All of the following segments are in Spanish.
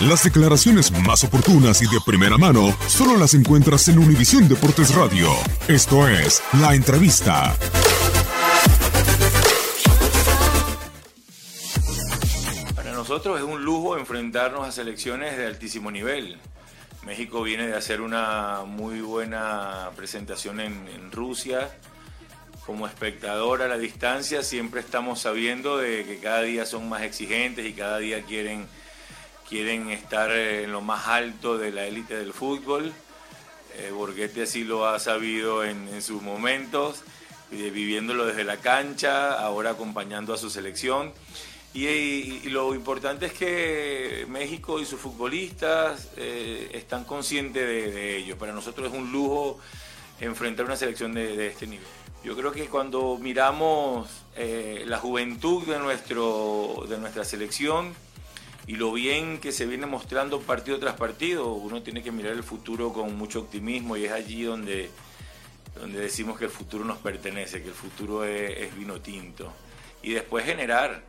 Las declaraciones más oportunas y de primera mano solo las encuentras en Univisión Deportes Radio. Esto es La Entrevista. Para nosotros es un lujo enfrentarnos a selecciones de altísimo nivel. México viene de hacer una muy buena presentación en, en Rusia. Como espectador a la distancia siempre estamos sabiendo de que cada día son más exigentes y cada día quieren, quieren estar en lo más alto de la élite del fútbol. Eh, Borghetti así lo ha sabido en, sus momentos, viviéndolo desde la cancha, ahora acompañando a su selección. Y, lo importante es que México y sus futbolistas eh, están conscientes de, ello. Para nosotros es un lujo enfrentar una selección de este nivel. Yo creo que cuando miramos eh, la juventud de, nuestro, de nuestra selección y lo bien que se viene mostrando partido tras partido, uno tiene que mirar el futuro con mucho optimismo y es allí donde, donde decimos que el futuro nos pertenece, que el futuro es, es vino tinto. Y después generar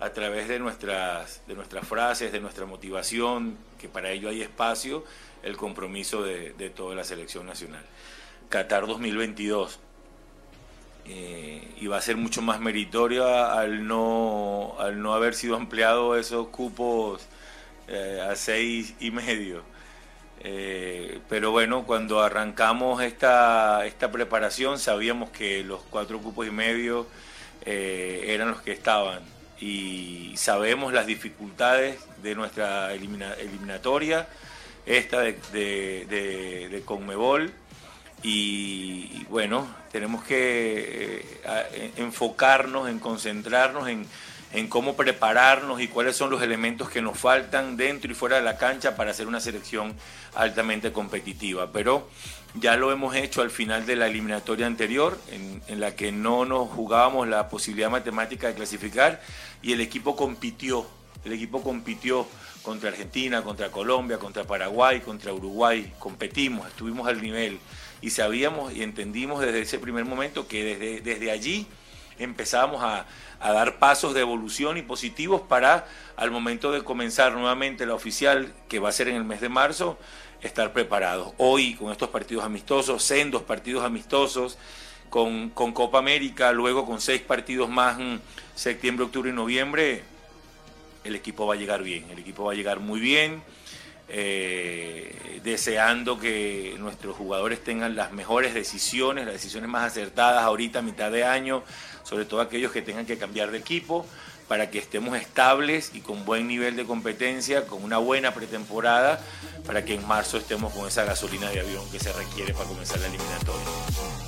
a través de nuestras, de nuestras frases, de nuestra motivación, que para ello hay espacio, el compromiso de, de toda la selección nacional. Qatar 2022. Eh, y va a ser mucho más meritoria al no, al no haber sido ampliado esos cupos eh, a seis y medio. Eh, pero bueno, cuando arrancamos esta, esta preparación sabíamos que los cuatro cupos y medio eh, eran los que estaban y sabemos las dificultades de nuestra elimina- eliminatoria, esta de, de, de- de Conmebol y, bueno, tenemos que eh, en- enfocarnos, en concentrarnos en, en cómo prepararnos y cuáles son los elementos que nos faltan dentro y fuera de la cancha para hacer una selección altamente competitiva. Pero ya lo hemos hecho al final de la eliminatoria anterior, en la que no nos jugábamos la posibilidad matemática de clasificar y el equipo compitió, el equipo compitió contra Argentina, contra Colombia, contra Paraguay, contra Uruguay, competimos, estuvimos al nivel y sabíamos y entendimos desde ese primer momento que desde, desde allí empezábamos a, a dar pasos de evolución y positivos para al momento de comenzar nuevamente la oficial, que va a ser en el mes de marzo, estar preparados. Hoy con estos partidos amistosos, sendos partidos amistosos, con, con Copa América, luego con seis partidos más en septiembre, octubre y noviembre, el equipo va a llegar bien, el equipo va a llegar muy bien, eh, deseando que nuestros jugadores tengan las mejores decisiones, las decisiones más acertadas ahorita a mitad de año, sobre todo aquellos que tengan que cambiar de equipo, para que estemos estables y con buen nivel de competencia, con una buena pretemporada, para que en marzo estemos con esa gasolina de avión que se requiere para comenzar la eliminatoria.